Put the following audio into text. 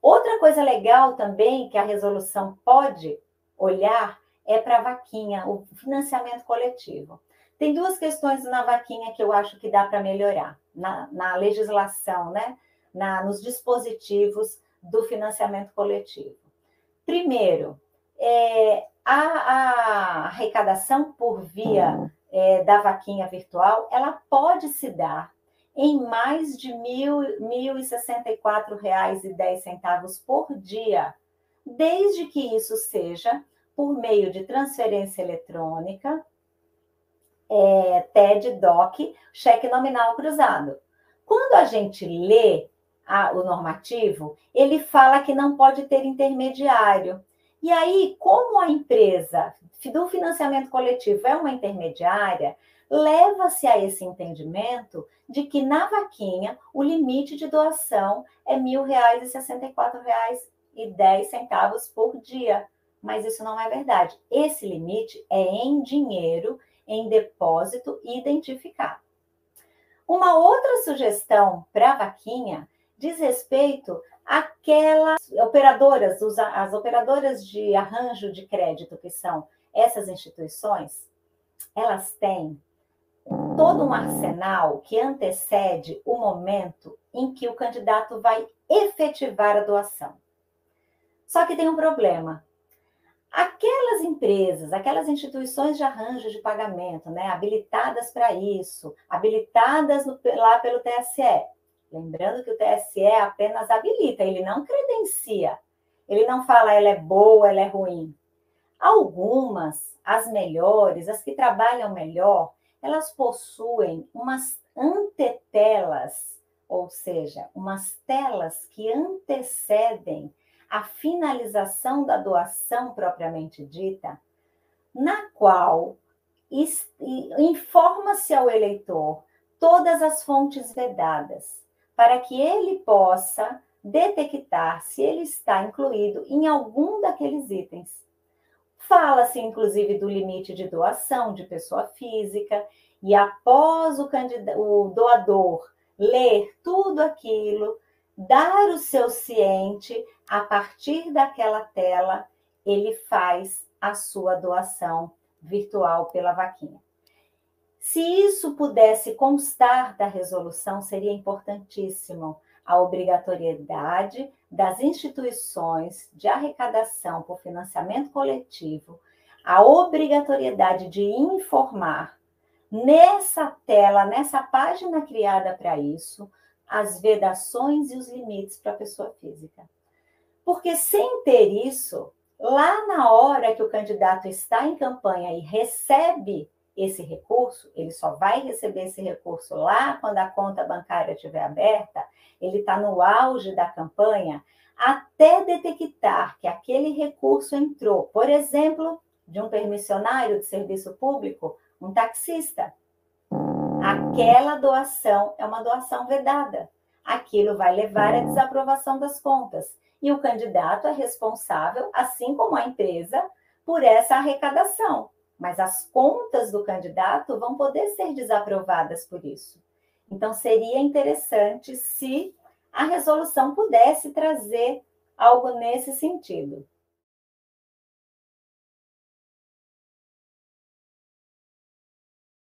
Outra coisa legal também que a resolução pode olhar é para a vaquinha, o financiamento coletivo. Tem duas questões na vaquinha que eu acho que dá para melhorar na, na, legislação, né? Na, nos dispositivos do financiamento coletivo. Primeiro, é, a, a, arrecadação por via é, da vaquinha virtual, ela pode se dar em mais de R$ 1.064,10 por dia, desde que isso seja por meio de transferência eletrônica, é, TED, DOC, cheque nominal cruzado. Quando a gente lê a, o normativo, ele fala que não pode ter intermediário. E aí, como a empresa do financiamento coletivo é uma intermediária, leva-se a esse entendimento de que na vaquinha o limite de doação é R$ 1.064,10 por dia. Mas isso não é verdade. Esse limite é em dinheiro, em depósito identificado. Uma outra sugestão para a vaquinha diz respeito àquelas operadoras, as operadoras de arranjo de crédito, que são essas instituições, elas têm todo um arsenal que antecede o momento em que o candidato vai efetivar a doação. Só que tem um problema. Aquelas empresas, aquelas instituições de arranjo de pagamento, né, habilitadas para isso, habilitadas no, lá pelo TSE, lembrando que o TSE apenas habilita, ele não credencia, ele não fala ela é boa, ela é ruim. Algumas, as melhores, as que trabalham melhor, elas possuem umas antetelas, ou seja, umas telas que antecedem a finalização da doação propriamente dita, na qual informa-se ao eleitor todas as fontes vedadas, para que ele possa detectar se ele está incluído em algum daqueles itens. Fala-se, inclusive, do limite de doação de pessoa física, e após o, o doador ler tudo aquilo, dar o seu ciente, a partir daquela tela, ele faz a sua doação virtual pela vaquinha. Se isso pudesse constar da resolução, seria importantíssimo a obrigatoriedade das instituições de arrecadação por financiamento coletivo, a obrigatoriedade de informar nessa tela, nessa página criada para isso, as vedações e os limites para a pessoa física. Porque sem ter isso, lá na hora que o candidato está em campanha e recebe esse recurso, ele só vai receber esse recurso lá quando a conta bancária estiver aberta, ele está no auge da campanha, até detectar que aquele recurso entrou, por exemplo, de um permissionário de serviço público, um taxista. Aquela doação é uma doação vedada. Aquilo vai levar à desaprovação das contas. E o candidato é responsável, assim como a empresa, por essa arrecadação. Mas as contas do candidato vão poder ser desaprovadas por isso. Então, seria interessante se a resolução pudesse trazer algo nesse sentido.